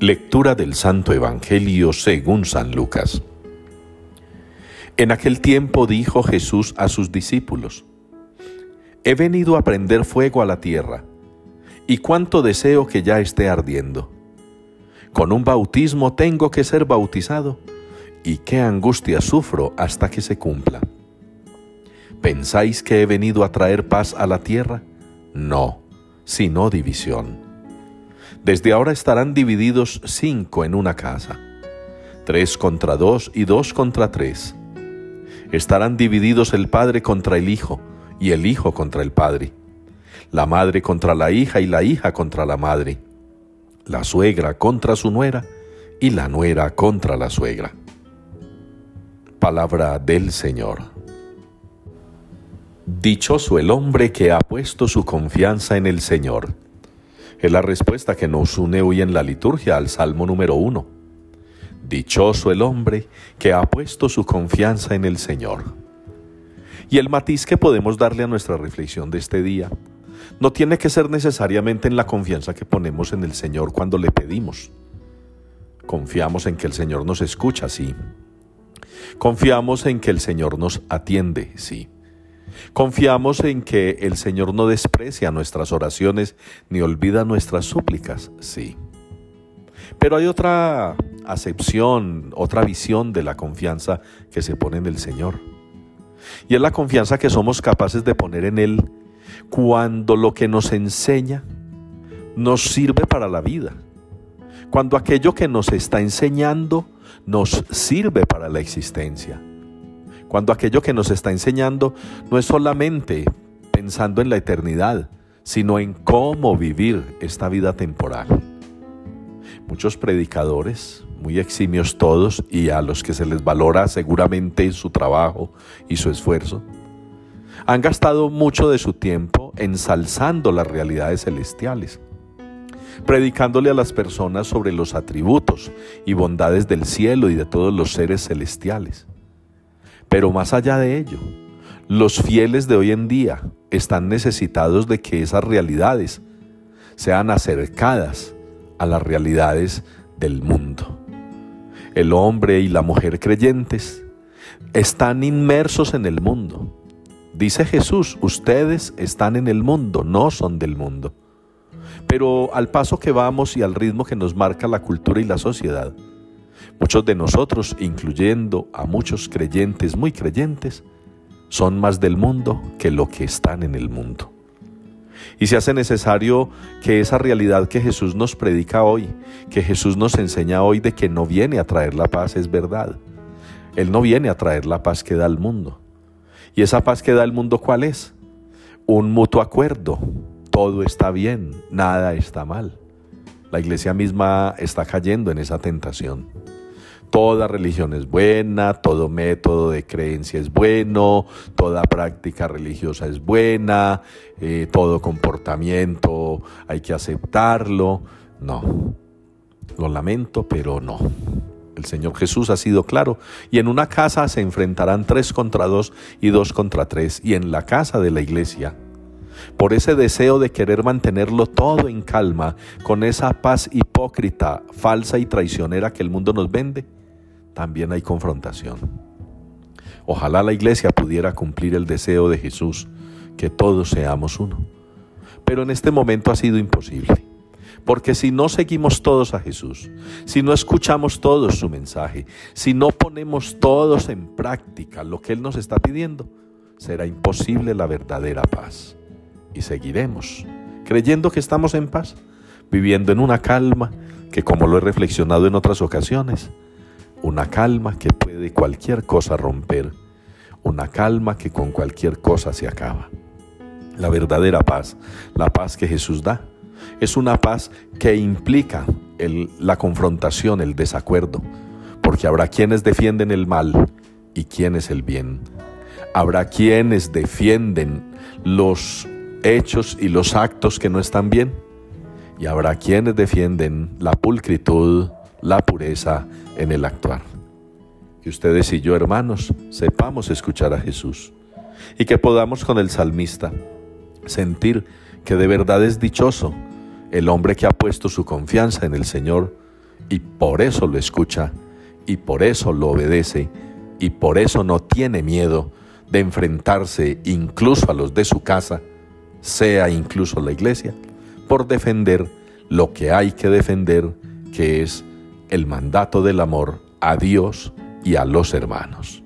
Lectura del Santo Evangelio según San Lucas. En aquel tiempo dijo Jesús a sus discípulos, He venido a prender fuego a la tierra, y cuánto deseo que ya esté ardiendo. Con un bautismo tengo que ser bautizado, y qué angustia sufro hasta que se cumpla. ¿Pensáis que he venido a traer paz a la tierra? No, sino división. Desde ahora estarán divididos cinco en una casa, tres contra dos y dos contra tres. Estarán divididos el padre contra el hijo y el hijo contra el padre, la madre contra la hija y la hija contra la madre, la suegra contra su nuera y la nuera contra la suegra. Palabra del Señor. Dichoso el hombre que ha puesto su confianza en el Señor. Es la respuesta que nos une hoy en la liturgia al Salmo número uno. Dichoso el hombre que ha puesto su confianza en el Señor. Y el matiz que podemos darle a nuestra reflexión de este día no tiene que ser necesariamente en la confianza que ponemos en el Señor cuando le pedimos. Confiamos en que el Señor nos escucha, sí. Confiamos en que el Señor nos atiende, sí. Confiamos en que el Señor no desprecia nuestras oraciones ni olvida nuestras súplicas, sí. Pero hay otra acepción, otra visión de la confianza que se pone en el Señor. Y es la confianza que somos capaces de poner en Él cuando lo que nos enseña nos sirve para la vida. Cuando aquello que nos está enseñando nos sirve para la existencia cuando aquello que nos está enseñando no es solamente pensando en la eternidad, sino en cómo vivir esta vida temporal. Muchos predicadores, muy eximios todos y a los que se les valora seguramente su trabajo y su esfuerzo, han gastado mucho de su tiempo ensalzando las realidades celestiales, predicándole a las personas sobre los atributos y bondades del cielo y de todos los seres celestiales. Pero más allá de ello, los fieles de hoy en día están necesitados de que esas realidades sean acercadas a las realidades del mundo. El hombre y la mujer creyentes están inmersos en el mundo. Dice Jesús, ustedes están en el mundo, no son del mundo. Pero al paso que vamos y al ritmo que nos marca la cultura y la sociedad, Muchos de nosotros, incluyendo a muchos creyentes muy creyentes, son más del mundo que lo que están en el mundo. Y se hace necesario que esa realidad que Jesús nos predica hoy, que Jesús nos enseña hoy de que no viene a traer la paz, es verdad. Él no viene a traer la paz que da el mundo. ¿Y esa paz que da el mundo cuál es? Un mutuo acuerdo. Todo está bien, nada está mal. La iglesia misma está cayendo en esa tentación. Toda religión es buena, todo método de creencia es bueno, toda práctica religiosa es buena, eh, todo comportamiento hay que aceptarlo. No, lo lamento, pero no. El Señor Jesús ha sido claro, y en una casa se enfrentarán tres contra dos y dos contra tres, y en la casa de la iglesia por ese deseo de querer mantenerlo todo en calma, con esa paz hipócrita, falsa y traicionera que el mundo nos vende, también hay confrontación. Ojalá la iglesia pudiera cumplir el deseo de Jesús, que todos seamos uno. Pero en este momento ha sido imposible. Porque si no seguimos todos a Jesús, si no escuchamos todos su mensaje, si no ponemos todos en práctica lo que Él nos está pidiendo, será imposible la verdadera paz. Y seguiremos creyendo que estamos en paz, viviendo en una calma que, como lo he reflexionado en otras ocasiones, una calma que puede cualquier cosa romper, una calma que con cualquier cosa se acaba. La verdadera paz, la paz que Jesús da, es una paz que implica la confrontación, el desacuerdo, porque habrá quienes defienden el mal y quienes el bien. Habrá quienes defienden los hechos y los actos que no están bien, y habrá quienes defienden la pulcritud, la pureza en el actuar. Que ustedes y yo, hermanos, sepamos escuchar a Jesús y que podamos con el salmista sentir que de verdad es dichoso el hombre que ha puesto su confianza en el Señor y por eso lo escucha y por eso lo obedece y por eso no tiene miedo de enfrentarse incluso a los de su casa, sea incluso la iglesia, por defender lo que hay que defender, que es el mandato del amor a Dios y a los hermanos.